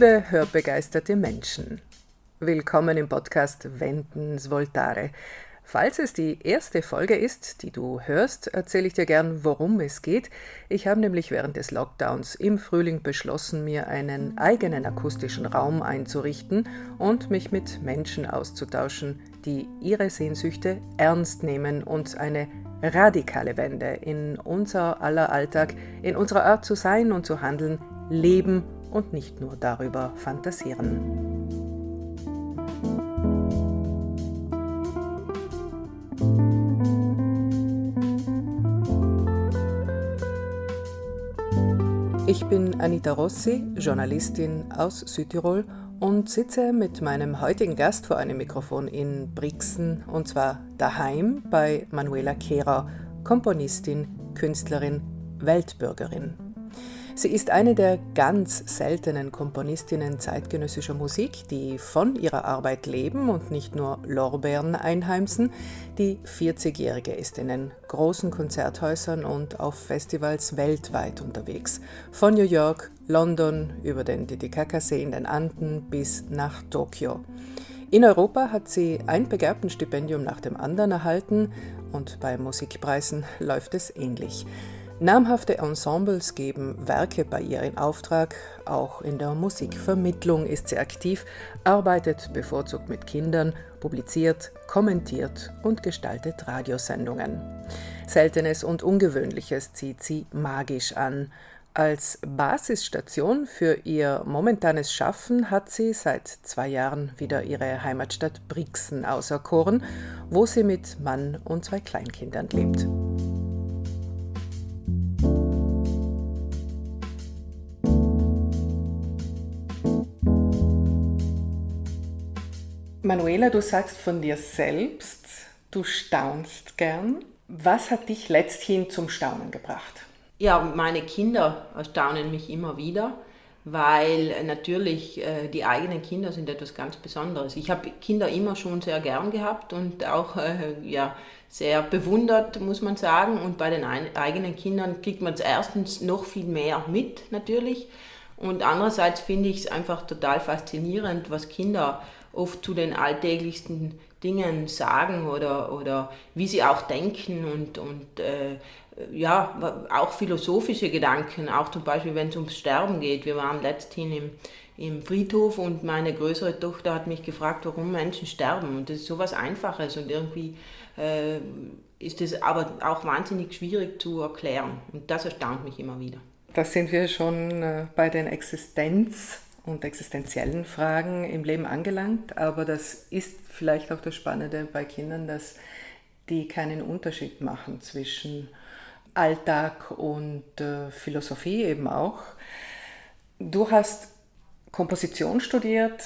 Liebe hörbegeisterte Menschen, willkommen im Podcast Ventens Voltare. Falls es die erste Folge ist, die du hörst, erzähle ich dir gern, worum es geht. Ich habe nämlich während des Lockdowns im Frühling beschlossen, mir einen eigenen akustischen Raum einzurichten und mich mit Menschen auszutauschen, die ihre Sehnsüchte ernst nehmen und eine radikale Wende in unser aller Alltag, in unserer Art zu sein und zu handeln, leben und nicht nur darüber fantasieren. Ich bin Anita Rossi, Journalistin aus Südtirol und sitze mit meinem heutigen Gast vor einem Mikrofon in Brixen und zwar daheim bei Manuela Kehrer, Komponistin, Künstlerin, Weltbürgerin. Sie ist eine der ganz seltenen Komponistinnen zeitgenössischer Musik, die von ihrer Arbeit leben und nicht nur Lorbeeren einheimsen. Die 40-Jährige ist in den großen Konzerthäusern und auf Festivals weltweit unterwegs. Von New York, London über den Titicacasee in den Anden bis nach Tokio. In Europa hat sie ein Begabtenstipendium nach dem anderen erhalten und bei Musikpreisen läuft es ähnlich. Namhafte Ensembles geben Werke bei ihr in Auftrag, auch in der Musikvermittlung ist sie aktiv, arbeitet bevorzugt mit Kindern, publiziert, kommentiert und gestaltet Radiosendungen. Seltenes und Ungewöhnliches zieht sie magisch an. Als Basisstation für ihr momentanes Schaffen hat sie seit zwei Jahren wieder ihre Heimatstadt Brixen auserkoren, wo sie mit Mann und zwei Kleinkindern lebt. Manuela, du sagst von dir selbst, du staunst gern. Was hat dich letzthin zum Staunen gebracht? Ja, meine Kinder erstaunen mich immer wieder, weil natürlich äh, die eigenen Kinder sind etwas ganz Besonderes. Ich habe Kinder immer schon sehr gern gehabt und auch äh, ja, sehr bewundert, muss man sagen. Und bei den eigenen Kindern kriegt man es erstens noch viel mehr mit, natürlich. Und andererseits finde ich es einfach total faszinierend, was Kinder oft zu den alltäglichsten Dingen sagen oder, oder wie sie auch denken und, und äh, ja, auch philosophische Gedanken, auch zum Beispiel, wenn es ums Sterben geht. Wir waren letzthin im, im Friedhof und meine größere Tochter hat mich gefragt, warum Menschen sterben. Und das ist so was Einfaches und irgendwie äh, ist es aber auch wahnsinnig schwierig zu erklären. Und das erstaunt mich immer wieder. Da sind wir schon äh, bei den Existenz- und existenziellen Fragen im Leben angelangt, aber das ist vielleicht auch das Spannende bei Kindern, dass die keinen Unterschied machen zwischen Alltag und äh, Philosophie eben auch. Du hast Komposition studiert,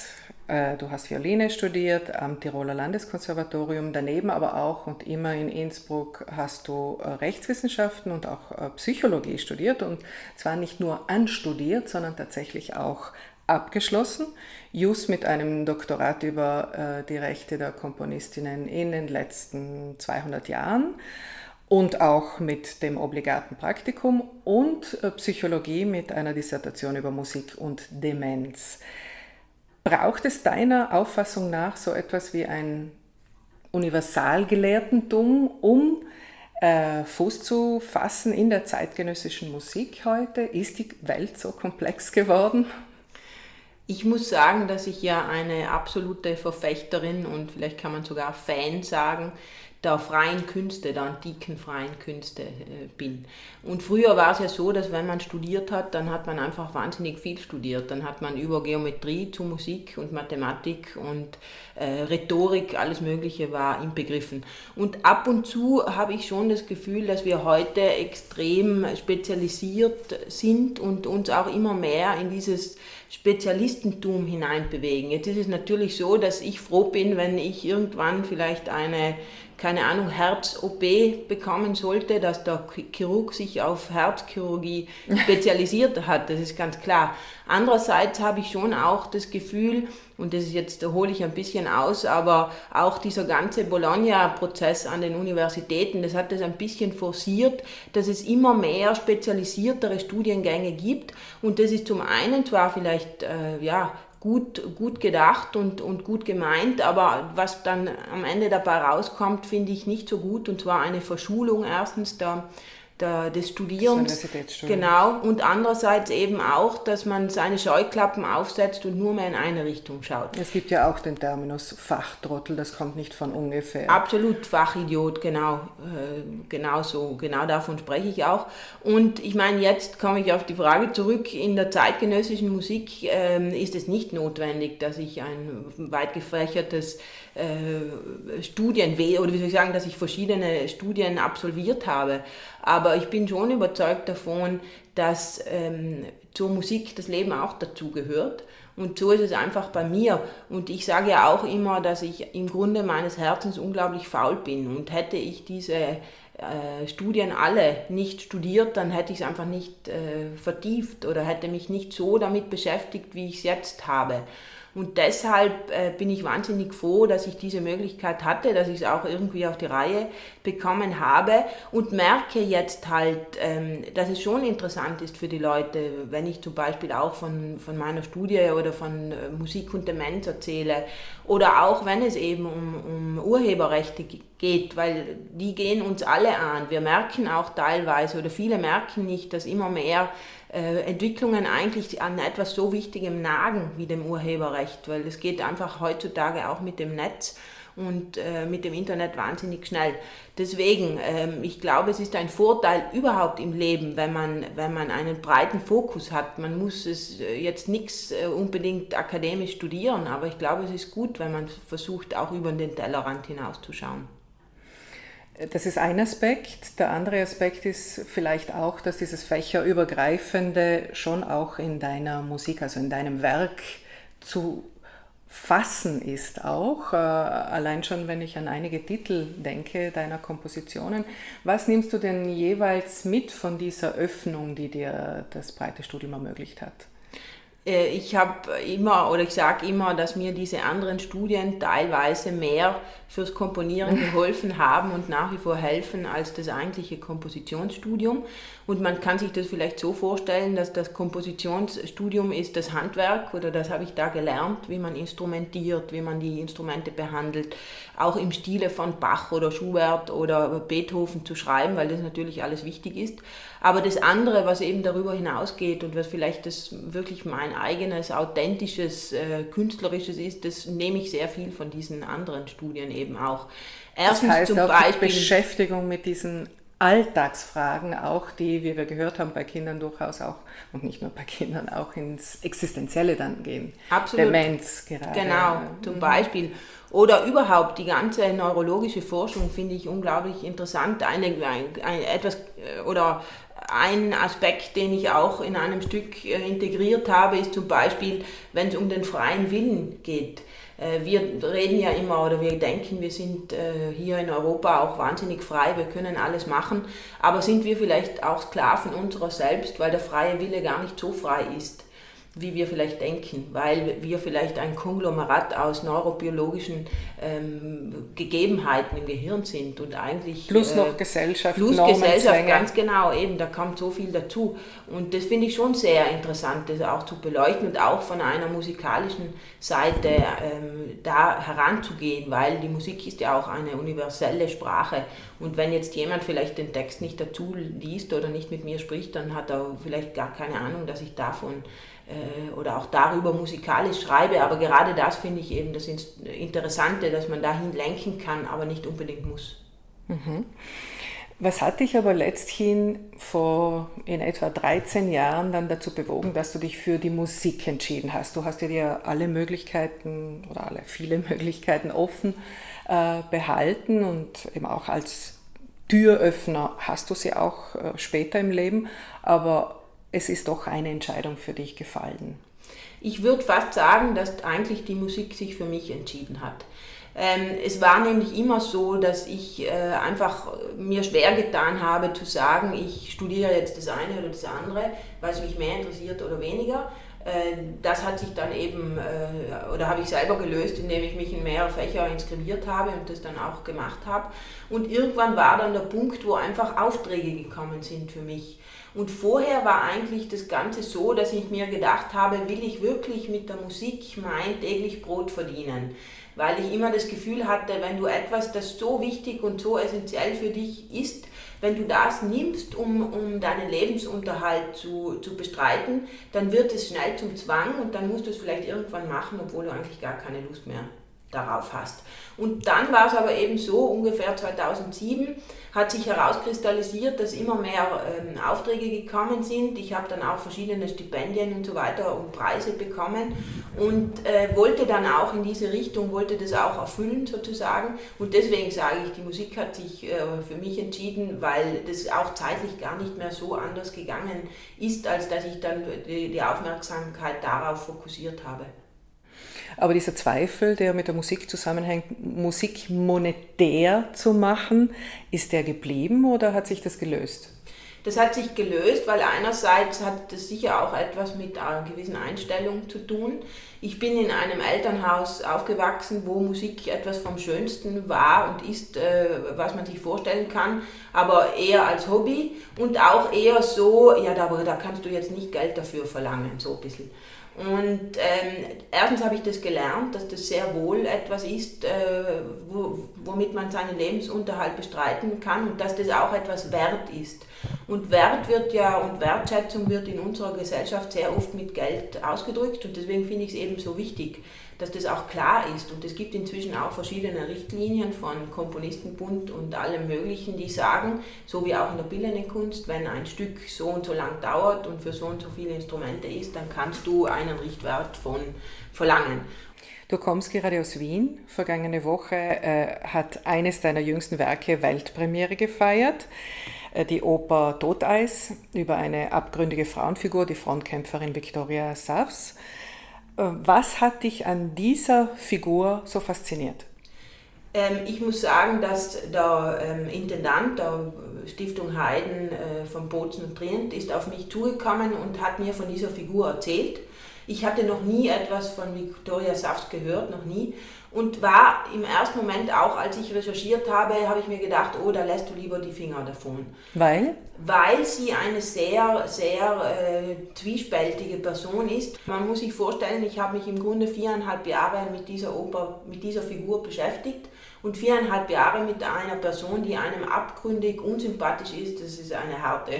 äh, du hast Violine studiert am Tiroler Landeskonservatorium, daneben aber auch und immer in Innsbruck hast du äh, Rechtswissenschaften und auch äh, Psychologie studiert. Und zwar nicht nur anstudiert, sondern tatsächlich auch abgeschlossen. Jus mit einem Doktorat über äh, die Rechte der Komponistinnen in den letzten 200 Jahren und auch mit dem obligaten Praktikum und äh, Psychologie mit einer Dissertation über Musik und Demenz. Braucht es deiner Auffassung nach so etwas wie ein Universalgelehrtentum, um äh, Fuß zu fassen in der zeitgenössischen Musik heute? Ist die Welt so komplex geworden? Ich muss sagen, dass ich ja eine absolute Verfechterin und vielleicht kann man sogar Fan sagen, der freien Künste, der antiken freien Künste äh, bin. Und früher war es ja so, dass wenn man studiert hat, dann hat man einfach wahnsinnig viel studiert. Dann hat man über Geometrie zu Musik und Mathematik und äh, Rhetorik, alles Mögliche war inbegriffen. Und ab und zu habe ich schon das Gefühl, dass wir heute extrem spezialisiert sind und uns auch immer mehr in dieses Spezialistentum hineinbewegen. Jetzt ist es natürlich so, dass ich froh bin, wenn ich irgendwann vielleicht eine keine Ahnung, Herz-OP bekommen sollte, dass der Chirurg sich auf Herzchirurgie spezialisiert hat, das ist ganz klar. Andererseits habe ich schon auch das Gefühl, und das ist jetzt, da hole ich ein bisschen aus, aber auch dieser ganze Bologna-Prozess an den Universitäten, das hat das ein bisschen forciert, dass es immer mehr spezialisiertere Studiengänge gibt. Und das ist zum einen zwar vielleicht, äh, ja, gut, gut gedacht und, und gut gemeint, aber was dann am Ende dabei rauskommt, finde ich nicht so gut. Und zwar eine Verschulung erstens der der, des Studierens. Genau. Und andererseits eben auch, dass man seine Scheuklappen aufsetzt und nur mehr in eine Richtung schaut. Es gibt ja auch den Terminus Fachtrottel, das kommt nicht von ungefähr. Absolut, Fachidiot, genau. Äh, genau so, genau davon spreche ich auch. Und ich meine, jetzt komme ich auf die Frage zurück. In der zeitgenössischen Musik äh, ist es nicht notwendig, dass ich ein weit gefächertes äh, Studien, oder wie soll ich sagen, dass ich verschiedene Studien absolviert habe. Aber ich bin schon überzeugt davon, dass ähm, zur Musik das Leben auch dazugehört. Und so ist es einfach bei mir. Und ich sage ja auch immer, dass ich im Grunde meines Herzens unglaublich faul bin. Und hätte ich diese äh, Studien alle nicht studiert, dann hätte ich es einfach nicht äh, vertieft oder hätte mich nicht so damit beschäftigt, wie ich es jetzt habe. Und deshalb äh, bin ich wahnsinnig froh, dass ich diese Möglichkeit hatte, dass ich es auch irgendwie auf die Reihe bekommen habe und merke jetzt halt, ähm, dass es schon interessant ist für die Leute, wenn ich zum Beispiel auch von, von meiner Studie oder von äh, Musik und Demenz erzähle oder auch wenn es eben um, um Urheberrechte geht, weil die gehen uns alle an. Wir merken auch teilweise oder viele merken nicht, dass immer mehr äh, Entwicklungen eigentlich an etwas so Wichtigem nagen wie dem Urheberrecht, weil es geht einfach heutzutage auch mit dem Netz und äh, mit dem Internet wahnsinnig schnell. Deswegen, ähm, ich glaube, es ist ein Vorteil überhaupt im Leben, wenn man, wenn man einen breiten Fokus hat. Man muss es äh, jetzt nichts äh, unbedingt akademisch studieren, aber ich glaube, es ist gut, wenn man versucht, auch über den Tellerrand hinauszuschauen. Das ist ein Aspekt. Der andere Aspekt ist vielleicht auch, dass dieses Fächerübergreifende schon auch in deiner Musik, also in deinem Werk zu fassen ist auch. Äh, allein schon, wenn ich an einige Titel denke deiner Kompositionen. Was nimmst du denn jeweils mit von dieser Öffnung, die dir das breite Studium ermöglicht hat? Äh, ich habe immer oder ich sage immer, dass mir diese anderen Studien teilweise mehr fürs Komponieren geholfen haben und nach wie vor helfen als das eigentliche Kompositionsstudium. Und man kann sich das vielleicht so vorstellen, dass das Kompositionsstudium ist das Handwerk oder das habe ich da gelernt, wie man instrumentiert, wie man die Instrumente behandelt, auch im Stile von Bach oder Schubert oder Beethoven zu schreiben, weil das natürlich alles wichtig ist. Aber das andere, was eben darüber hinausgeht und was vielleicht das wirklich mein eigenes, authentisches, äh, künstlerisches ist, das nehme ich sehr viel von diesen anderen Studien eben auch. Erstens das heißt zum auch Beispiel, die Beschäftigung mit diesen Alltagsfragen auch, die, wie wir gehört haben, bei Kindern durchaus auch, und nicht nur bei Kindern, auch ins Existenzielle dann gehen. Absolut. Demenz gerade. Genau, zum mhm. Beispiel. Oder überhaupt die ganze neurologische Forschung finde ich unglaublich interessant. Eine, ein, ein, etwas äh, oder ein Aspekt, den ich auch in einem Stück äh, integriert habe, ist zum Beispiel, wenn es um den freien Willen geht. Äh, wir reden ja immer oder wir denken, wir sind äh, hier in Europa auch wahnsinnig frei, wir können alles machen, aber sind wir vielleicht auch Sklaven unserer selbst, weil der freie Wille gar nicht so frei ist wie wir vielleicht denken, weil wir vielleicht ein Konglomerat aus neurobiologischen ähm, Gegebenheiten im Gehirn sind und eigentlich... Plus noch äh, Gesellschaft, Plus Gesellschaft, ganz genau, eben, da kommt so viel dazu. Und das finde ich schon sehr interessant, das auch zu beleuchten und auch von einer musikalischen Seite ähm, da heranzugehen, weil die Musik ist ja auch eine universelle Sprache und wenn jetzt jemand vielleicht den Text nicht dazu liest oder nicht mit mir spricht, dann hat er vielleicht gar keine Ahnung, dass ich davon oder auch darüber musikalisch schreibe. Aber gerade das finde ich eben das Interessante, dass man dahin lenken kann, aber nicht unbedingt muss. Mhm. Was hat dich aber letzthin vor in etwa 13 Jahren dann dazu bewogen, dass du dich für die Musik entschieden hast? Du hast ja dir alle Möglichkeiten oder alle viele Möglichkeiten offen äh, behalten und eben auch als Türöffner hast du sie auch äh, später im Leben, aber es ist doch eine Entscheidung für dich gefallen. Ich würde fast sagen, dass eigentlich die Musik sich für mich entschieden hat. Ähm, es war nämlich immer so, dass ich äh, einfach mir schwer getan habe zu sagen, ich studiere jetzt das eine oder das andere, weil es mich mehr interessiert oder weniger. Äh, das hat sich dann eben, äh, oder habe ich selber gelöst, indem ich mich in mehrere Fächer inskribiert habe und das dann auch gemacht habe. Und irgendwann war dann der Punkt, wo einfach Aufträge gekommen sind für mich. Und vorher war eigentlich das Ganze so, dass ich mir gedacht habe, will ich wirklich mit der Musik mein täglich Brot verdienen? weil ich immer das Gefühl hatte, wenn du etwas, das so wichtig und so essentiell für dich ist, wenn du das nimmst, um, um deinen Lebensunterhalt zu, zu bestreiten, dann wird es schnell zum Zwang und dann musst du es vielleicht irgendwann machen, obwohl du eigentlich gar keine Lust mehr darauf hast. Und dann war es aber eben so, ungefähr 2007 hat sich herauskristallisiert, dass immer mehr ähm, Aufträge gekommen sind. Ich habe dann auch verschiedene Stipendien und so weiter und Preise bekommen und äh, wollte dann auch in diese Richtung, wollte das auch erfüllen sozusagen. Und deswegen sage ich, die Musik hat sich äh, für mich entschieden, weil das auch zeitlich gar nicht mehr so anders gegangen ist, als dass ich dann die, die Aufmerksamkeit darauf fokussiert habe. Aber dieser Zweifel, der mit der Musik zusammenhängt, Musik monetär zu machen, ist der geblieben oder hat sich das gelöst? Das hat sich gelöst, weil einerseits hat das sicher auch etwas mit einer gewissen Einstellung zu tun. Ich bin in einem Elternhaus aufgewachsen, wo Musik etwas vom Schönsten war und ist, äh, was man sich vorstellen kann, aber eher als Hobby und auch eher so, ja, da, da kannst du jetzt nicht Geld dafür verlangen, so ein bisschen. Und ähm, erstens habe ich das gelernt, dass das sehr wohl etwas ist, äh, wo, womit man seinen Lebensunterhalt bestreiten kann und dass das auch etwas wert ist. Und Wert wird ja und Wertschätzung wird in unserer Gesellschaft sehr oft mit Geld ausgedrückt und deswegen finde ich es eben so wichtig, dass das auch klar ist. Und es gibt inzwischen auch verschiedene Richtlinien von Komponistenbund und allem Möglichen, die sagen, so wie auch in der bildenden Kunst, wenn ein Stück so und so lang dauert und für so und so viele Instrumente ist, dann kannst du einen Richtwert von verlangen. Du kommst gerade aus Wien. Vergangene Woche äh, hat eines deiner jüngsten Werke Weltpremiere gefeiert. Äh, die Oper Toteis über eine abgründige Frauenfigur, die Frontkämpferin Victoria Savs. Äh, was hat dich an dieser Figur so fasziniert? Ähm, ich muss sagen, dass der ähm, Intendant der Stiftung Heiden äh, von Bozen und Trient ist auf mich zugekommen und hat mir von dieser Figur erzählt. Ich hatte noch nie etwas von Victoria Saft gehört, noch nie. Und war im ersten Moment auch, als ich recherchiert habe, habe ich mir gedacht, oh, da lässt du lieber die Finger davon. Weil? Weil sie eine sehr, sehr äh, zwiespältige Person ist. Man muss sich vorstellen, ich habe mich im Grunde viereinhalb Jahre mit dieser Oper, mit dieser Figur beschäftigt und viereinhalb Jahre mit einer Person, die einem abgründig unsympathisch ist, das ist eine harte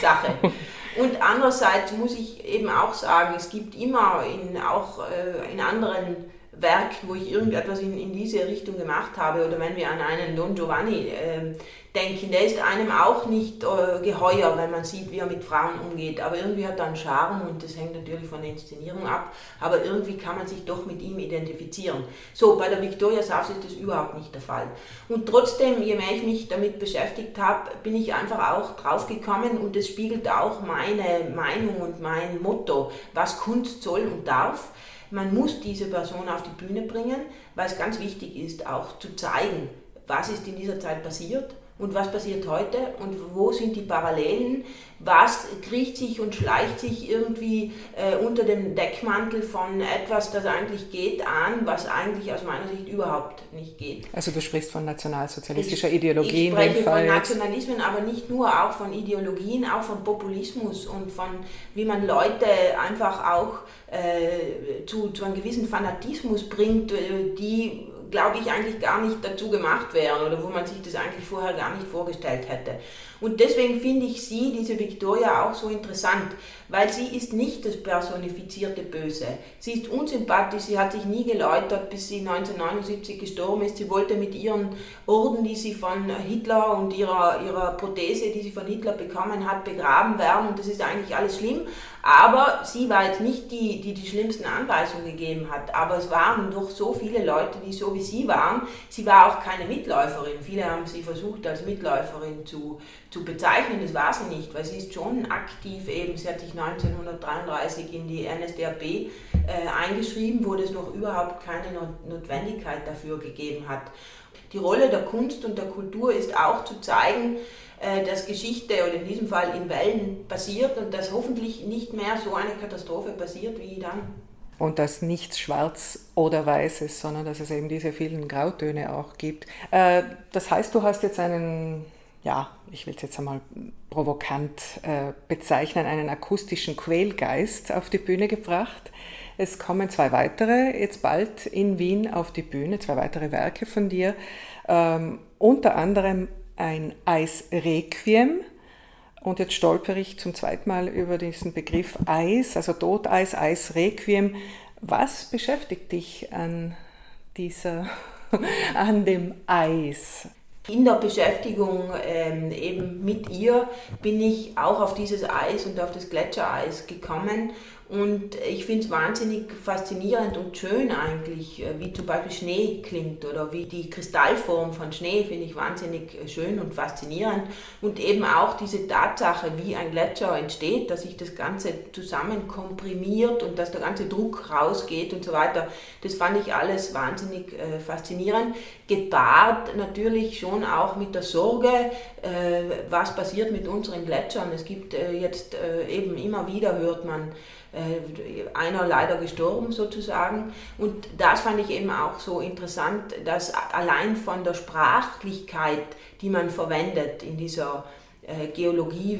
Sache. Und andererseits muss ich eben auch sagen, es gibt immer in, auch äh, in anderen Werk, wo ich irgendetwas in, in diese Richtung gemacht habe, oder wenn wir an einen Don Giovanni äh, denken, der ist einem auch nicht äh, geheuer, wenn man sieht, wie er mit Frauen umgeht, aber irgendwie hat er einen Charme und das hängt natürlich von der Inszenierung ab, aber irgendwie kann man sich doch mit ihm identifizieren. So, bei der Victoria Safs ist das überhaupt nicht der Fall. Und trotzdem, je mehr ich mich damit beschäftigt habe, bin ich einfach auch drauf gekommen und es spiegelt auch meine Meinung und mein Motto, was Kunst soll und darf. Man muss diese Person auf die Bühne bringen, weil es ganz wichtig ist, auch zu zeigen, was ist in dieser Zeit passiert und was passiert heute? Und wo sind die Parallelen, was kriecht sich und schleicht sich irgendwie äh, unter dem Deckmantel von etwas, das eigentlich geht, an, was eigentlich aus meiner Sicht überhaupt nicht geht. Also du sprichst von nationalsozialistischer ich, Ideologie ich spreche von Nationalismen, aber nicht nur, auch von Ideologien, auch von Populismus und von wie man Leute einfach auch äh, zu, zu einem gewissen Fanatismus bringt, äh, die glaube ich, eigentlich gar nicht dazu gemacht wären oder wo man sich das eigentlich vorher gar nicht vorgestellt hätte. Und deswegen finde ich sie, diese Victoria, auch so interessant, weil sie ist nicht das personifizierte Böse. Sie ist unsympathisch, sie hat sich nie geläutert, bis sie 1979 gestorben ist. Sie wollte mit ihren Orden, die sie von Hitler und ihrer, ihrer Prothese, die sie von Hitler bekommen hat, begraben werden. Und das ist eigentlich alles schlimm. Aber sie war jetzt nicht die, die die schlimmsten Anweisungen gegeben hat. Aber es waren doch so viele Leute, die so wie sie waren. Sie war auch keine Mitläuferin. Viele haben sie versucht als Mitläuferin zu, zu bezeichnen. Das war sie nicht, weil sie ist schon aktiv eben. Sie hat sich 1933 in die NSDAP äh, eingeschrieben, wo es noch überhaupt keine Notwendigkeit dafür gegeben hat. Die Rolle der Kunst und der Kultur ist auch zu zeigen, äh, dass Geschichte oder in diesem Fall in Wellen passiert und dass hoffentlich nicht mehr so eine Katastrophe passiert wie dann. Und dass nichts schwarz oder weiß ist, sondern dass es eben diese vielen Grautöne auch gibt. Äh, das heißt, du hast jetzt einen, ja, ich will es jetzt einmal provokant äh, bezeichnen, einen akustischen Quälgeist auf die Bühne gebracht. Es kommen zwei weitere jetzt bald in Wien auf die Bühne, zwei weitere Werke von dir, ähm, unter anderem ein Eisrequiem. Und jetzt stolper ich zum zweiten Mal über diesen Begriff Eis, also Toteis, Eisrequiem. Was beschäftigt dich an dieser, an dem Eis? In der Beschäftigung ähm, eben mit ihr bin ich auch auf dieses Eis und auf das Gletschereis gekommen und ich finde es wahnsinnig faszinierend und schön eigentlich, äh, wie zum Beispiel Schnee klingt oder wie die Kristallform von Schnee finde ich wahnsinnig äh, schön und faszinierend. Und eben auch diese Tatsache, wie ein Gletscher entsteht, dass sich das Ganze zusammen komprimiert und dass der ganze Druck rausgeht und so weiter. Das fand ich alles wahnsinnig äh, faszinierend. Gepaart natürlich schon auch mit der Sorge, äh, was passiert mit unseren Gletschern. Es gibt äh, jetzt äh, eben immer wieder, hört man, einer leider gestorben sozusagen. Und das fand ich eben auch so interessant, dass allein von der Sprachlichkeit, die man verwendet in dieser äh, Geologie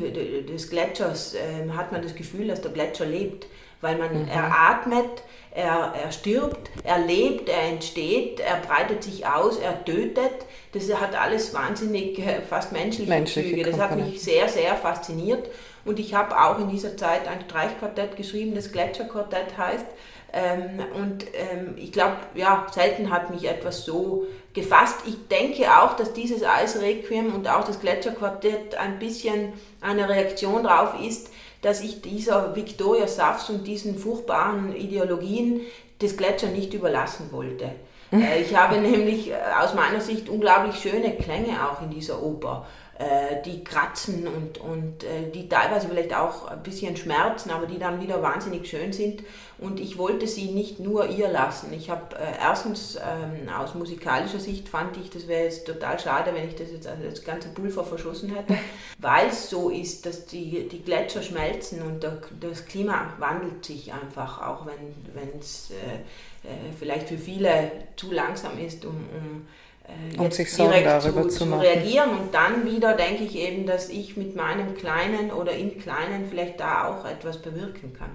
des Gletschers, ähm, hat man das Gefühl, dass der Gletscher lebt, weil man mhm. er atmet, er, er stirbt, er lebt, er entsteht, er breitet sich aus, er tötet. Das hat alles wahnsinnig äh, fast menschliche, menschliche Züge. Das hat mich sehr, sehr fasziniert. Und ich habe auch in dieser Zeit ein Streichquartett geschrieben, das Gletscherquartett heißt. Ähm, und ähm, ich glaube, ja, selten hat mich etwas so gefasst. Ich denke auch, dass dieses Eisrequiem und auch das Gletscherquartett ein bisschen eine Reaktion darauf ist, dass ich dieser Victoria Safs und diesen furchtbaren Ideologien des Gletscher nicht überlassen wollte. Äh, ich habe nämlich äh, aus meiner Sicht unglaublich schöne Klänge auch in dieser Oper. Äh, die kratzen und, und äh, die teilweise vielleicht auch ein bisschen schmerzen, aber die dann wieder wahnsinnig schön sind. Und ich wollte sie nicht nur ihr lassen. Ich habe äh, erstens ähm, aus musikalischer Sicht fand ich, das wäre jetzt total schade, wenn ich das jetzt also das ganze Pulver verschossen hätte, weil es so ist, dass die, die Gletscher schmelzen und der, das Klima wandelt sich einfach, auch wenn es äh, vielleicht für viele zu langsam ist, um, um äh, um sich Sorgen darüber zu, zu, machen. reagieren. Und dann wieder denke ich eben, dass ich mit meinem Kleinen oder im Kleinen vielleicht da auch etwas bewirken kann.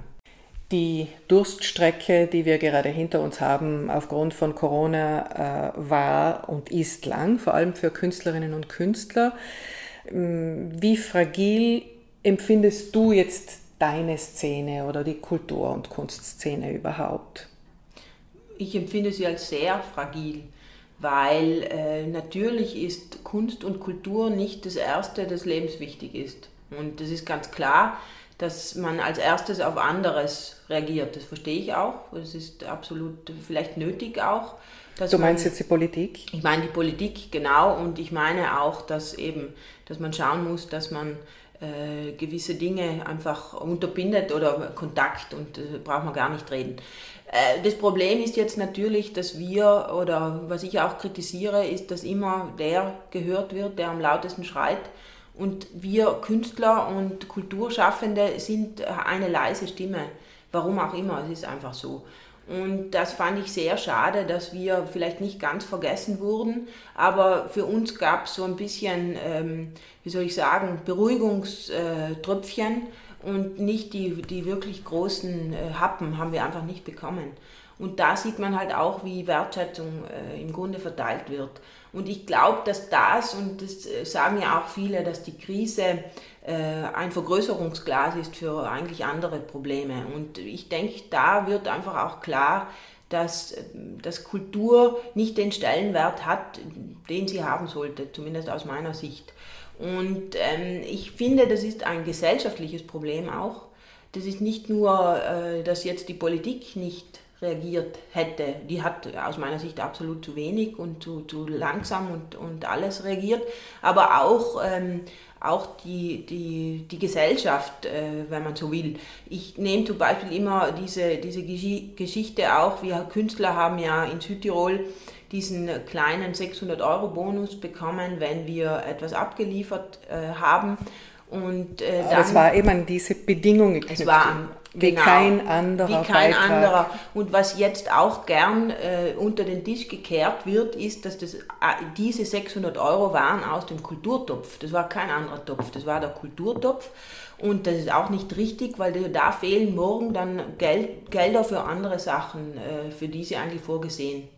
Die Durststrecke, die wir gerade hinter uns haben, aufgrund von Corona, äh, war und ist lang, vor allem für Künstlerinnen und Künstler. Ähm, wie fragil empfindest du jetzt deine Szene oder die Kultur- und Kunstszene überhaupt? Ich empfinde sie als sehr fragil weil äh, natürlich ist Kunst und Kultur nicht das Erste, das lebenswichtig ist. Und das ist ganz klar, dass man als erstes auf anderes reagiert. Das verstehe ich auch. Das ist absolut vielleicht nötig auch. du meinst man, jetzt die Politik? Ich meine die Politik, genau. Und ich meine auch, dass eben, dass man schauen muss, dass man äh, gewisse Dinge einfach unterbindet oder Kontakt und äh, braucht man gar nicht reden. Äh, das Problem ist jetzt natürlich, dass wir, oder was ich auch kritisiere, ist, dass immer der gehört wird, der am lautesten schreit. Und wir Künstler und Kulturschaffende sind eine leise Stimme. Warum auch immer, es ist einfach so. Und das fand ich sehr schade, dass wir vielleicht nicht ganz vergessen wurden, aber für uns gab es so ein bisschen, ähm, wie soll ich sagen, Beruhigungströpfchen und nicht die, die wirklich großen äh, Happen haben wir einfach nicht bekommen. Und da sieht man halt auch, wie Wertschätzung äh, im Grunde verteilt wird. Und ich glaube, dass das, und das äh, sagen ja auch viele, dass die Krise äh, ein Vergrößerungsglas ist für eigentlich andere Probleme. Und ich denke, da wird einfach auch klar, dass, äh, dass Kultur nicht den Stellenwert hat, den sie haben sollte, zumindest aus meiner Sicht. Und ähm, ich finde, das ist ein gesellschaftliches Problem auch. Das ist nicht nur, äh, dass jetzt die Politik nicht reagiert hätte. Die hat aus meiner Sicht absolut zu wenig und zu, zu langsam und, und alles reagiert. Aber auch, ähm, auch die, die, die Gesellschaft, äh, wenn man so will. Ich nehme zum Beispiel immer diese, diese Geschichte auch, wir Künstler haben ja in Südtirol diesen kleinen 600-Euro-Bonus bekommen, wenn wir etwas abgeliefert äh, haben. Und, äh, dann, es war eben diese Bedingungen. Es war wie genau, kein anderer. Wie kein Beitrag. anderer. Und was jetzt auch gern äh, unter den Tisch gekehrt wird, ist, dass das, äh, diese 600 Euro waren aus dem Kulturtopf. Das war kein anderer Topf, das war der Kulturtopf. Und das ist auch nicht richtig, weil da fehlen morgen dann Geld, Gelder für andere Sachen, äh, für die sie eigentlich vorgesehen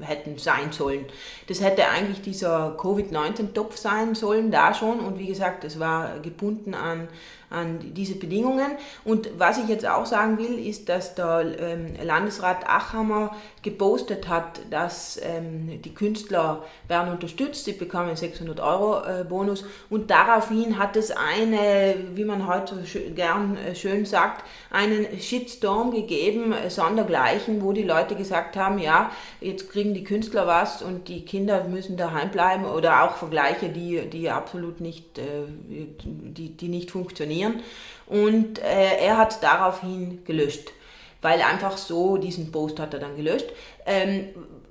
hätten sein sollen. Das hätte eigentlich dieser Covid-19-Topf sein sollen, da schon. Und wie gesagt, es war gebunden an an diese Bedingungen. Und was ich jetzt auch sagen will, ist, dass der ähm, Landesrat Achammer gepostet hat, dass ähm, die Künstler werden unterstützt, sie bekommen 600 Euro äh, Bonus. Und daraufhin hat es eine, wie man heute so gern äh, schön sagt, einen Shitstorm gegeben, äh, sondergleichen, wo die Leute gesagt haben, ja, jetzt kriegen die Künstler was und die Kinder müssen daheim bleiben oder auch Vergleiche, die, die absolut nicht, die, die nicht funktionieren funktionieren. Und äh, er hat daraufhin gelöscht, weil einfach so diesen Post hat er dann gelöscht. Ähm,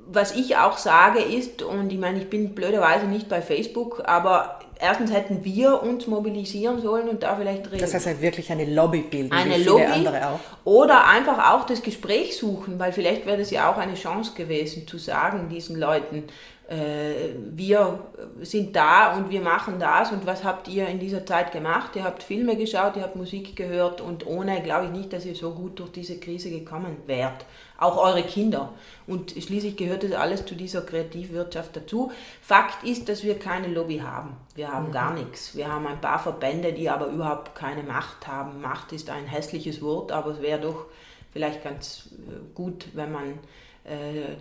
was ich auch sage ist, und ich meine, ich bin blöderweise nicht bei Facebook, aber erstens hätten wir uns mobilisieren sollen und da vielleicht reden. Das heißt halt wirklich eine Lobby bilden, eine Lobby andere auch. Oder einfach auch das Gespräch suchen, weil vielleicht wäre das ja auch eine Chance gewesen, zu sagen diesen Leuten, wir sind da und wir machen das und was habt ihr in dieser Zeit gemacht? Ihr habt Filme geschaut, ihr habt Musik gehört und ohne glaube ich nicht, dass ihr so gut durch diese Krise gekommen wärt. Auch eure Kinder. Und schließlich gehört das alles zu dieser Kreativwirtschaft dazu. Fakt ist, dass wir keine Lobby haben. Wir haben mhm. gar nichts. Wir haben ein paar Verbände, die aber überhaupt keine Macht haben. Macht ist ein hässliches Wort, aber es wäre doch vielleicht ganz äh, gut, wenn man äh,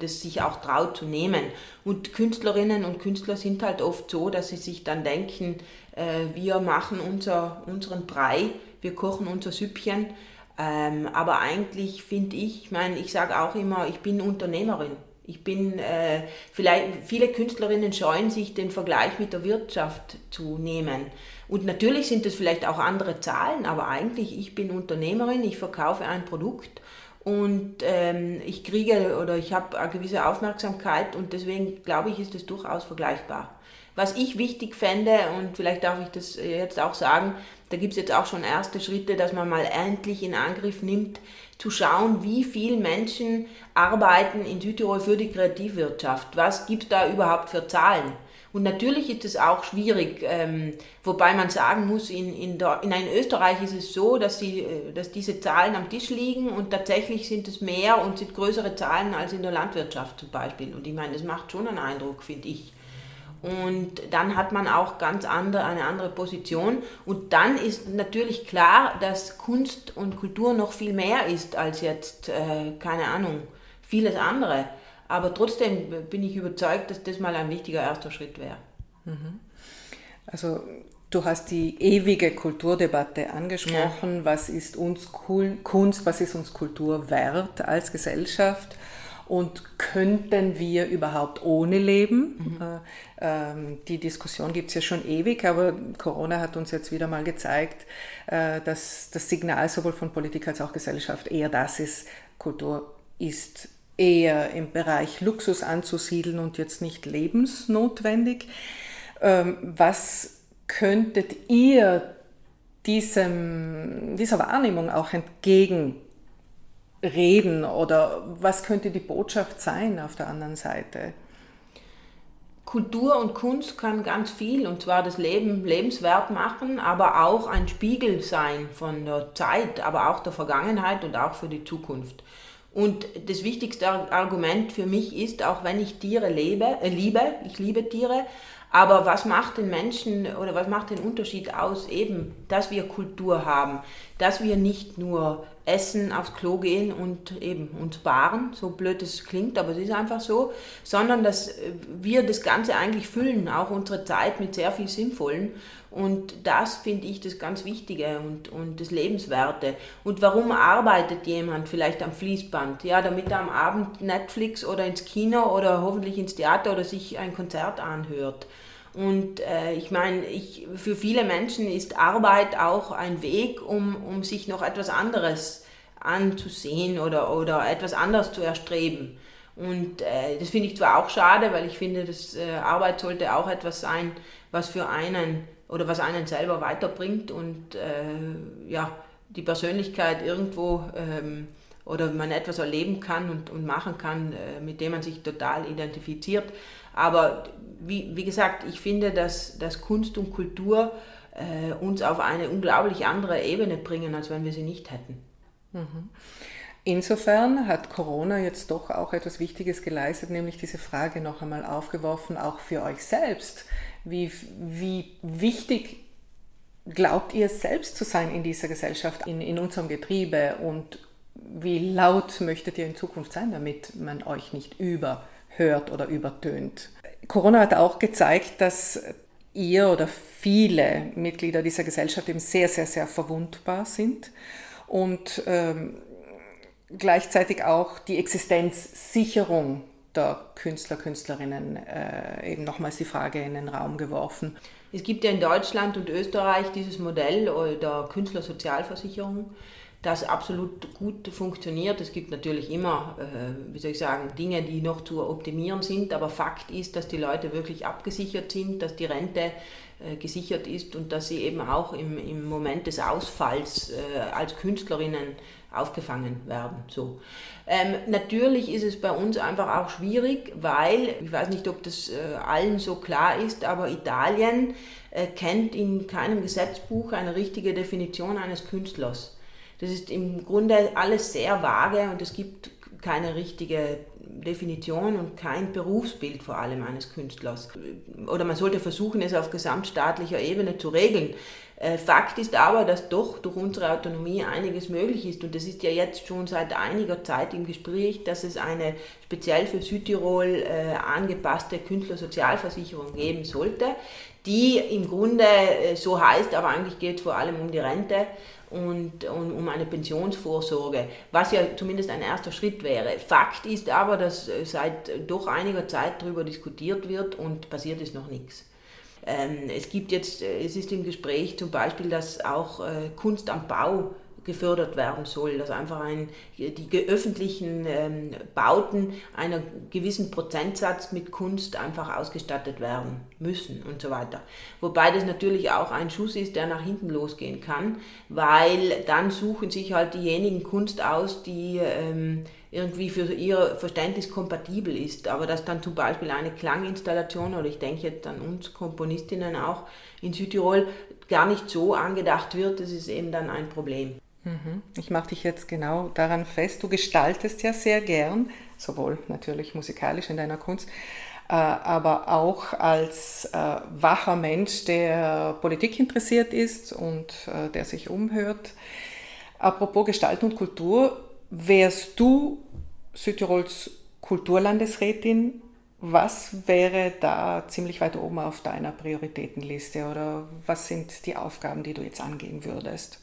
das sich auch traut zu nehmen. Und Künstlerinnen und Künstler sind halt oft so, dass sie sich dann denken, äh, wir machen unser, unseren Brei, wir kochen unser Süppchen. Ähm, aber eigentlich finde ich, ich meine, ich sage auch immer, ich bin Unternehmerin. Ich bin, äh, vielleicht, viele Künstlerinnen scheuen sich, den Vergleich mit der Wirtschaft zu nehmen. Und natürlich sind es vielleicht auch andere Zahlen, aber eigentlich, ich bin Unternehmerin, ich verkaufe ein Produkt und ähm, ich kriege oder ich habe eine gewisse Aufmerksamkeit und deswegen glaube ich, ist es durchaus vergleichbar. Was ich wichtig fände, und vielleicht darf ich das jetzt auch sagen, da gibt es jetzt auch schon erste Schritte, dass man mal endlich in Angriff nimmt, zu schauen, wie viele Menschen arbeiten in Südtirol für die Kreativwirtschaft. Was gibt da überhaupt für Zahlen? Und natürlich ist es auch schwierig, ähm, wobei man sagen muss, in, in, der, in Österreich ist es so, dass, sie, äh, dass diese Zahlen am Tisch liegen und tatsächlich sind es mehr und sind größere Zahlen als in der Landwirtschaft zum Beispiel. Und ich meine, das macht schon einen Eindruck, finde ich. Und dann hat man auch ganz andere, eine andere Position. Und dann ist natürlich klar, dass Kunst und Kultur noch viel mehr ist als jetzt, äh, keine Ahnung, vieles andere. Aber trotzdem bin ich überzeugt, dass das mal ein wichtiger erster Schritt wäre. Mhm. Also du hast die ewige Kulturdebatte angesprochen. Ja. Was ist uns Kunst, was ist uns Kultur wert als Gesellschaft? Und könnten wir überhaupt ohne leben? Mhm. Äh, ähm, die Diskussion gibt es ja schon ewig, aber Corona hat uns jetzt wieder mal gezeigt, äh, dass das Signal sowohl von Politik als auch Gesellschaft eher das ist, Kultur ist eher im Bereich Luxus anzusiedeln und jetzt nicht lebensnotwendig. Ähm, was könntet ihr diesem, dieser Wahrnehmung auch entgegenreden oder was könnte die Botschaft sein auf der anderen Seite? Kultur und Kunst kann ganz viel und zwar das Leben lebenswert machen, aber auch ein Spiegel sein von der Zeit, aber auch der Vergangenheit und auch für die Zukunft. Und das wichtigste Argument für mich ist, auch wenn ich Tiere lebe, äh, liebe, ich liebe Tiere, Aber was macht den Menschen oder was macht den Unterschied aus? Eben, dass wir Kultur haben, dass wir nicht nur essen, aufs Klo gehen und eben uns baren, so blöd es klingt, aber es ist einfach so, sondern dass wir das Ganze eigentlich füllen, auch unsere Zeit mit sehr viel Sinnvollen. Und das finde ich das ganz Wichtige und, und das Lebenswerte. Und warum arbeitet jemand vielleicht am Fließband? Ja, damit er am Abend Netflix oder ins Kino oder hoffentlich ins Theater oder sich ein Konzert anhört. Und äh, ich meine, ich, für viele Menschen ist Arbeit auch ein Weg, um, um sich noch etwas anderes anzusehen oder, oder etwas anderes zu erstreben. Und äh, das finde ich zwar auch schade, weil ich finde, dass äh, Arbeit sollte auch etwas sein, was für einen oder was einen selber weiterbringt und äh, ja, die Persönlichkeit irgendwo ähm, oder man etwas erleben kann und, und machen kann, äh, mit dem man sich total identifiziert. Aber wie, wie gesagt, ich finde, dass, dass Kunst und Kultur äh, uns auf eine unglaublich andere Ebene bringen, als wenn wir sie nicht hätten. Mhm. Insofern hat Corona jetzt doch auch etwas Wichtiges geleistet, nämlich diese Frage noch einmal aufgeworfen, auch für euch selbst. Wie, wie wichtig glaubt ihr selbst zu sein in dieser Gesellschaft, in, in unserem Getriebe und wie laut möchtet ihr in Zukunft sein, damit man euch nicht überhört oder übertönt? Corona hat auch gezeigt, dass ihr oder viele Mitglieder dieser Gesellschaft eben sehr, sehr, sehr verwundbar sind und ähm, gleichzeitig auch die Existenzsicherung der Künstler, Künstlerinnen äh, eben nochmals die Frage in den Raum geworfen. Es gibt ja in Deutschland und Österreich dieses Modell der Künstlersozialversicherung das absolut gut funktioniert. Es gibt natürlich immer, äh, wie soll ich sagen, Dinge, die noch zu optimieren sind, aber Fakt ist, dass die Leute wirklich abgesichert sind, dass die Rente äh, gesichert ist und dass sie eben auch im, im Moment des Ausfalls äh, als Künstlerinnen aufgefangen werden. So. Ähm, natürlich ist es bei uns einfach auch schwierig, weil, ich weiß nicht, ob das äh, allen so klar ist, aber Italien äh, kennt in keinem Gesetzbuch eine richtige Definition eines Künstlers. Das ist im Grunde alles sehr vage und es gibt keine richtige Definition und kein Berufsbild vor allem eines Künstlers. Oder man sollte versuchen, es auf gesamtstaatlicher Ebene zu regeln. Äh, Fakt ist aber, dass doch durch unsere Autonomie einiges möglich ist und das ist ja jetzt schon seit einiger Zeit im Gespräch, dass es eine speziell für Südtirol äh, angepasste Künstlersozialversicherung geben sollte, die im Grunde äh, so heißt, aber eigentlich geht es vor allem um die Rente und, und, um eine Pensionsvorsorge, was ja zumindest ein erster Schritt wäre. Fakt ist aber, dass seit doch einiger Zeit darüber diskutiert wird und passiert ist noch nichts. Ähm, es gibt jetzt, äh, es ist im Gespräch zum Beispiel, dass auch äh, Kunst am Bau gefördert werden soll, dass einfach ein, die öffentlichen ähm, Bauten einer gewissen Prozentsatz mit Kunst einfach ausgestattet werden müssen und so weiter. Wobei das natürlich auch ein Schuss ist, der nach hinten losgehen kann, weil dann suchen sich halt diejenigen Kunst aus, die ähm, irgendwie für ihr Verständnis kompatibel ist. Aber dass dann zum Beispiel eine Klanginstallation, oder ich denke jetzt an uns Komponistinnen auch in Südtirol, gar nicht so angedacht wird, das ist eben dann ein Problem. Mhm. Ich mache dich jetzt genau daran fest, du gestaltest ja sehr gern, sowohl natürlich musikalisch in deiner Kunst, äh, aber auch als äh, wacher Mensch, der Politik interessiert ist und äh, der sich umhört. Apropos Gestalten und Kultur, wärst du Südtirols Kulturlandesrätin, was wäre da ziemlich weit oben auf deiner Prioritätenliste oder was sind die Aufgaben, die du jetzt angehen würdest?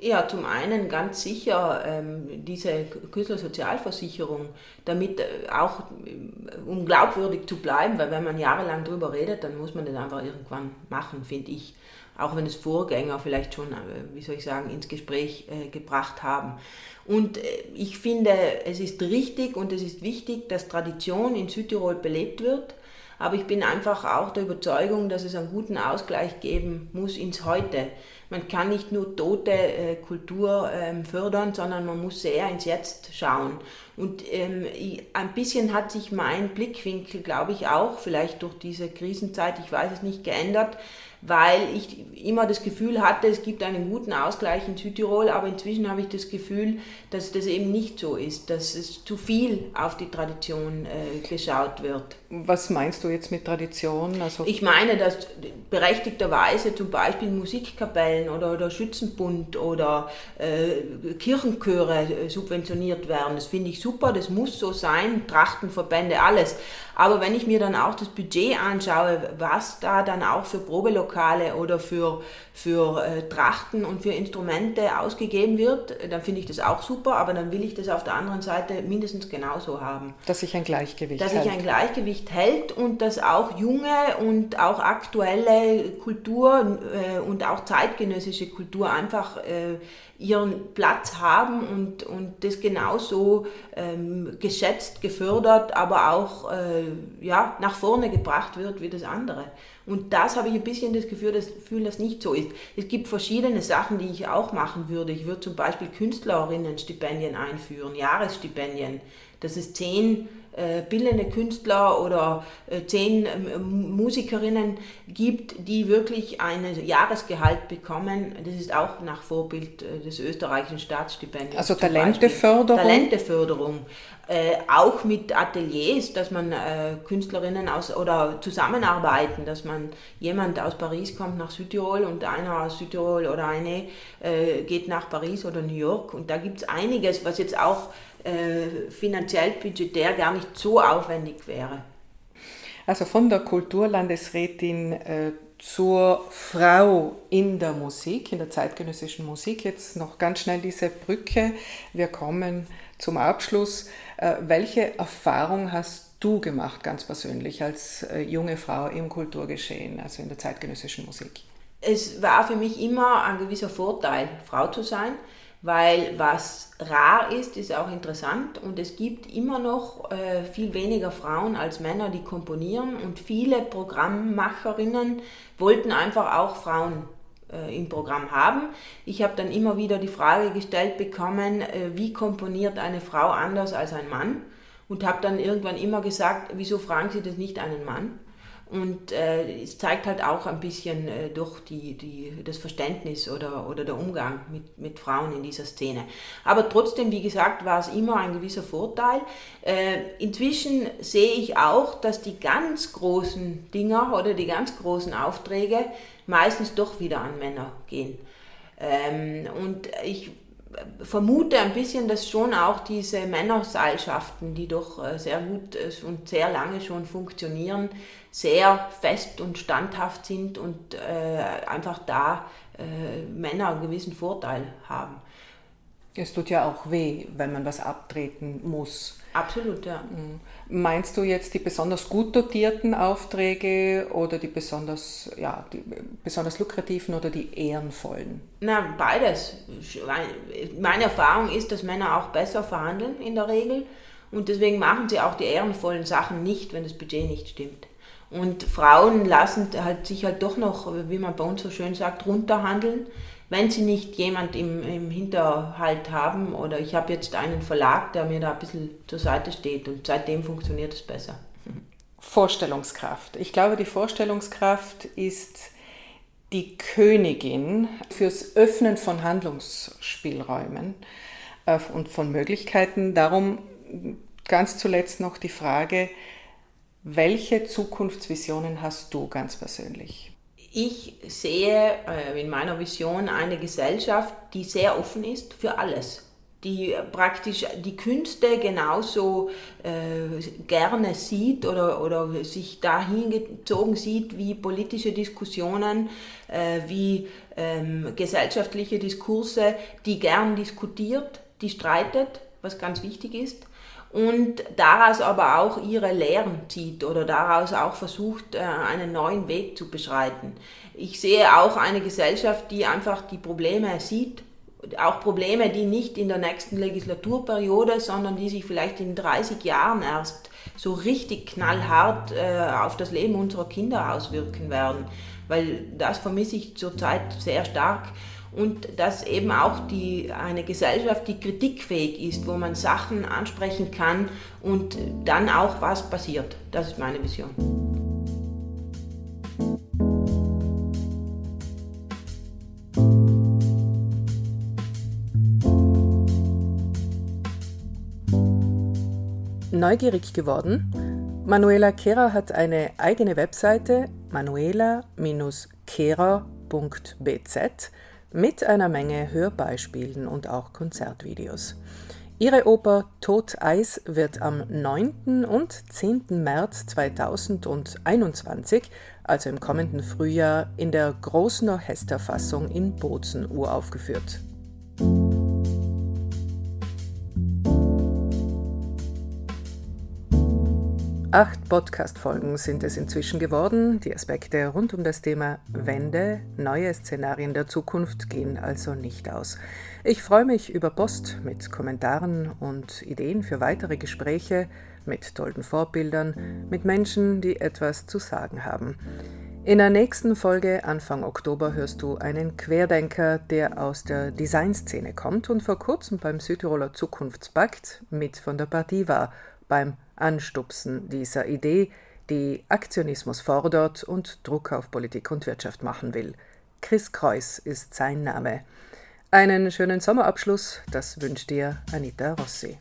Ja, zum einen ganz sicher ähm, diese Künstlersozialversicherung, damit äh, auch, äh, um glaubwürdig zu bleiben, weil wenn man jahrelang darüber redet, dann muss man das einfach irgendwann machen, finde ich. Auch wenn es Vorgänger vielleicht schon, äh, wie soll ich sagen, ins Gespräch äh, gebracht haben. Und äh, ich finde, es ist richtig und es ist wichtig, dass Tradition in Südtirol belebt wird. Aber ich bin einfach auch der Überzeugung, dass es einen guten Ausgleich geben muss ins Heute man kann nicht nur tote Kultur ähm, fördern, sondern man muss sehr ins Jetzt schauen. Und ähm, ein bisschen hat sich mein Blickwinkel, glaube ich, auch vielleicht durch diese Krisenzeit, ich weiß es nicht, geändert weil ich immer das Gefühl hatte, es gibt einen guten Ausgleich in Südtirol, aber inzwischen habe ich das Gefühl, dass das eben nicht so ist, dass es zu viel auf die Tradition äh, geschaut wird. Was meinst du jetzt mit Tradition? Also ich meine, dass berechtigterweise zum Beispiel Musikkapellen oder, oder Schützenbund oder äh, Kirchenchöre äh, subventioniert werden. Das finde ich super, das muss so sein, Trachtenverbände, alles. Aber wenn ich mir dann auch das Budget anschaue, was da dann auch für Probelokale oder für, für äh, Trachten und für Instrumente ausgegeben wird, dann finde ich das auch super, aber dann will ich das auf der anderen Seite mindestens genauso haben. Dass sich ein Gleichgewicht Dass hält. sich ein Gleichgewicht hält und dass auch junge und auch aktuelle Kultur äh, und auch zeitgenössische Kultur einfach äh, ihren Platz haben und, und das genauso ähm, geschätzt, gefördert, aber auch äh, ja, nach vorne gebracht wird wie das andere. Und das habe ich ein bisschen das Gefühl, das Gefühl, dass nicht so ist. Es gibt verschiedene Sachen, die ich auch machen würde. Ich würde zum Beispiel Künstlerinnenstipendien einführen, Jahresstipendien, dass es zehn äh, bildende Künstler oder äh, zehn ähm, Musikerinnen gibt, die wirklich ein Jahresgehalt bekommen. Das ist auch nach Vorbild äh, des österreichischen Staatsstipendiums. Also Talenteförderung? Talenteförderung. Äh, auch mit Ateliers, dass man äh, Künstlerinnen aus oder zusammenarbeiten, dass man jemand aus Paris kommt nach Südtirol und einer aus Südtirol oder eine äh, geht nach Paris oder New York und da gibt es einiges, was jetzt auch äh, finanziell budgetär gar nicht so aufwendig wäre. Also von der Kulturlandesrätin äh, zur Frau in der Musik, in der zeitgenössischen Musik. Jetzt noch ganz schnell diese Brücke. Wir kommen zum Abschluss. Äh, welche Erfahrung hast du gemacht, ganz persönlich, als äh, junge Frau im Kulturgeschehen, also in der zeitgenössischen Musik? Es war für mich immer ein gewisser Vorteil, Frau zu sein weil was rar ist, ist auch interessant und es gibt immer noch äh, viel weniger Frauen als Männer, die komponieren und viele Programmmacherinnen wollten einfach auch Frauen äh, im Programm haben. Ich habe dann immer wieder die Frage gestellt bekommen, äh, wie komponiert eine Frau anders als ein Mann und habe dann irgendwann immer gesagt, wieso fragen Sie das nicht einen Mann? Und äh, es zeigt halt auch ein bisschen äh, durch die, die, das Verständnis oder, oder der Umgang mit, mit Frauen in dieser Szene. Aber trotzdem, wie gesagt, war es immer ein gewisser Vorteil. Äh, inzwischen sehe ich auch, dass die ganz großen Dinger oder die ganz großen Aufträge meistens doch wieder an Männer gehen. Ähm, und ich vermute ein bisschen, dass schon auch diese Männerseilschaften, die doch äh, sehr gut äh, und sehr lange schon funktionieren, sehr fest und standhaft sind und äh, einfach da äh, Männer einen gewissen Vorteil haben. Es tut ja auch weh, wenn man was abtreten muss. Absolut, ja. Meinst du jetzt die besonders gut dotierten Aufträge oder die besonders, ja, die besonders lukrativen oder die ehrenvollen? Na, beides. Meine Erfahrung ist, dass Männer auch besser verhandeln in der Regel und deswegen machen sie auch die ehrenvollen Sachen nicht, wenn das Budget nicht stimmt. Und Frauen lassen halt sich halt doch noch, wie man bei uns so schön sagt, runterhandeln, wenn sie nicht jemand im, im Hinterhalt haben. Oder ich habe jetzt einen Verlag, der mir da ein bisschen zur Seite steht und seitdem funktioniert es besser. Vorstellungskraft. Ich glaube, die Vorstellungskraft ist die Königin fürs Öffnen von Handlungsspielräumen äh, und von Möglichkeiten. Darum ganz zuletzt noch die Frage, welche Zukunftsvisionen hast du ganz persönlich? Ich sehe äh, in meiner Vision eine Gesellschaft, die sehr offen ist für alles, die praktisch die Künste genauso äh, gerne sieht oder, oder sich dahin gezogen sieht wie politische Diskussionen, äh, wie ähm, gesellschaftliche Diskurse, die gern diskutiert, die streitet, was ganz wichtig ist und daraus aber auch ihre Lehren zieht oder daraus auch versucht, äh, einen neuen Weg zu beschreiten. Ich sehe auch eine Gesellschaft, die einfach die Probleme sieht, auch Probleme, die nicht in der nächsten Legislaturperiode, sondern die sich vielleicht in 30 Jahren erst so richtig knallhart äh, auf das Leben unserer Kinder auswirken werden. weil das vermisse ich zurzeit sehr stark und dass eben auch die, eine Gesellschaft, die kritikfähig ist, wo man Sachen ansprechen kann und dann auch was passiert. Das ist meine Vision. Neugierig geworden? Manuela Kehrer hat eine eigene Webseite manuela-kehrer.bz mit einer Menge Hörbeispielen und auch Konzertvideos. Ihre Oper Tod Eis wird am 9. und 10. März 2021, also im kommenden Frühjahr, in der großen Orchesterfassung in Bozen uraufgeführt. Acht Podcast-Folgen sind es inzwischen geworden. Die Aspekte rund um das Thema Wende, neue Szenarien der Zukunft gehen also nicht aus. Ich freue mich über Post mit Kommentaren und Ideen für weitere Gespräche mit tollen Vorbildern, mit Menschen, die etwas zu sagen haben. In der nächsten Folge Anfang Oktober hörst du einen Querdenker, der aus der Designszene kommt und vor kurzem beim Südtiroler Zukunftspakt mit von der Partie war, beim Anstupsen dieser Idee, die Aktionismus fordert und Druck auf Politik und Wirtschaft machen will. Chris Kreuz ist sein Name. Einen schönen Sommerabschluss, das wünscht dir Anita Rossi.